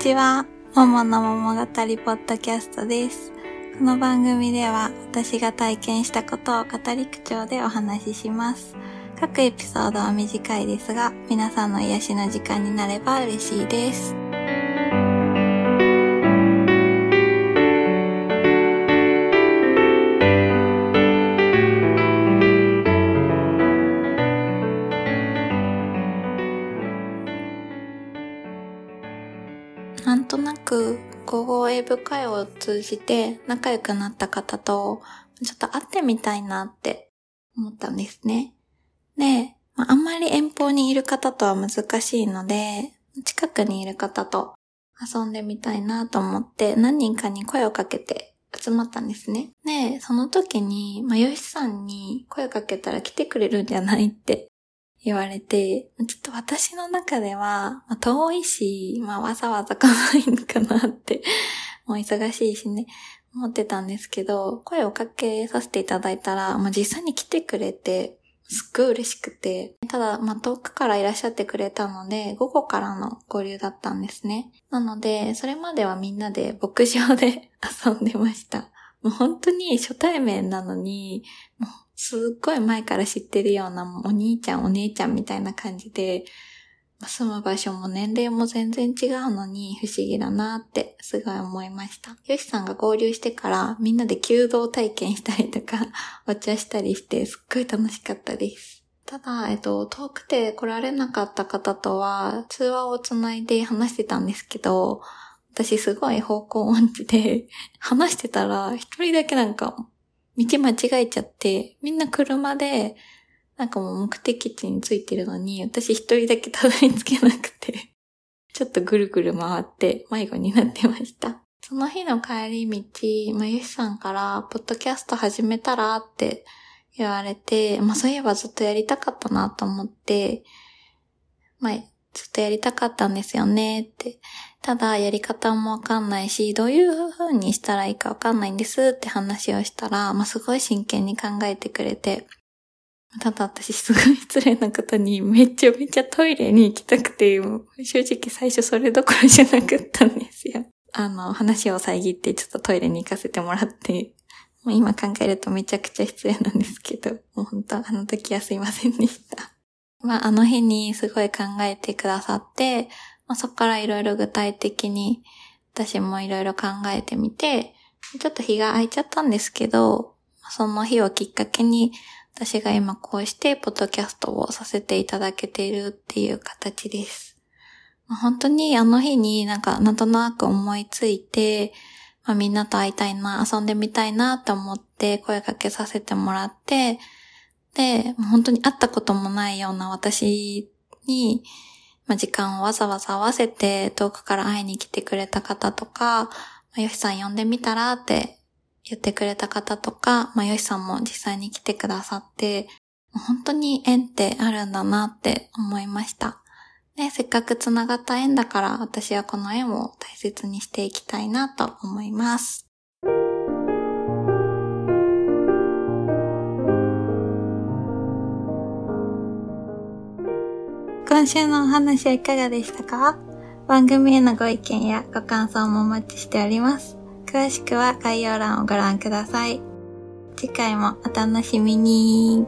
ちは。ももの桃語りポッドキャストです。この番組では私が体験したことを語り口調でお話しします。各エピソードは短いですが、皆さんの癒しの時間になれば嬉しいです。なんとなく、午後英語会を通じて仲良くなった方と、ちょっと会ってみたいなって思ったんですね。で、あんまり遠方にいる方とは難しいので、近くにいる方と遊んでみたいなと思って何人かに声をかけて集まったんですね。で、その時に、まあ、よしさんに声をかけたら来てくれるんじゃないって言われて、ちょっと私の中では、まあ、遠いし、まあ、わざわざ来ないのかなって、もう忙しいしね、思ってたんですけど、声をかけさせていただいたら、まあ、実際に来てくれて、すっごい嬉しくて、ただ、まあ、遠くからいらっしゃってくれたので、午後からの合流だったんですね。なので、それまではみんなで牧場で 遊んでました。もう本当に初対面なのに、もうすっごい前から知ってるようなお兄ちゃんお姉ちゃんみたいな感じで、住む場所も年齢も全然違うのに不思議だなってすごい思いました。よしさんが合流してからみんなで弓道体験したりとか お茶したりしてすっごい楽しかったです。ただ、えっと、遠くて来られなかった方とは通話をつないで話してたんですけど、私すごい方向音痴で 話してたら一人だけなんか道間違えちゃって、みんな車で、なんかもう目的地に着いてるのに、私一人だけたどり着けなくて、ちょっとぐるぐる回って迷子になってました。その日の帰り道、ま、ゆしさんから、ポッドキャスト始めたらって言われて、まあ、そういえばずっとやりたかったなと思って、まあ、ずっとやりたかったんですよねって。ただ、やり方もわかんないし、どういう風にしたらいいかわかんないんですって話をしたら、まあ、すごい真剣に考えてくれて、ただ私すごい失礼なことにめちゃめちゃトイレに行きたくて、正直最初それどころじゃなかったんですよ。あの、話を遮ってちょっとトイレに行かせてもらって、もう今考えるとめちゃくちゃ失礼なんですけど、もう本当あの時はすいませんでした。まあ、あの日にすごい考えてくださって、まあ、そこからいろいろ具体的に私もいろいろ考えてみて、ちょっと日が空いちゃったんですけど、その日をきっかけに私が今こうしてポッドキャストをさせていただけているっていう形です。まあ本当にあの日になんかなんとなく思いついて、まあ、みんなと会いたいな、遊んでみたいなって思って声かけさせてもらって、で、本当に会ったこともないような私に、まあ、時間をわざわざ合わせて遠くから会いに来てくれた方とか、まあ、よしさん呼んでみたらって言ってくれた方とか、まあ、よしさんも実際に来てくださって、本当に縁ってあるんだなって思いました。で、せっかく繋がった縁だから私はこの縁を大切にしていきたいなと思います。今週のお話はいかがでしたか？番組へのご意見やご感想もお待ちしております。詳しくは概要欄をご覧ください。次回もお楽しみに。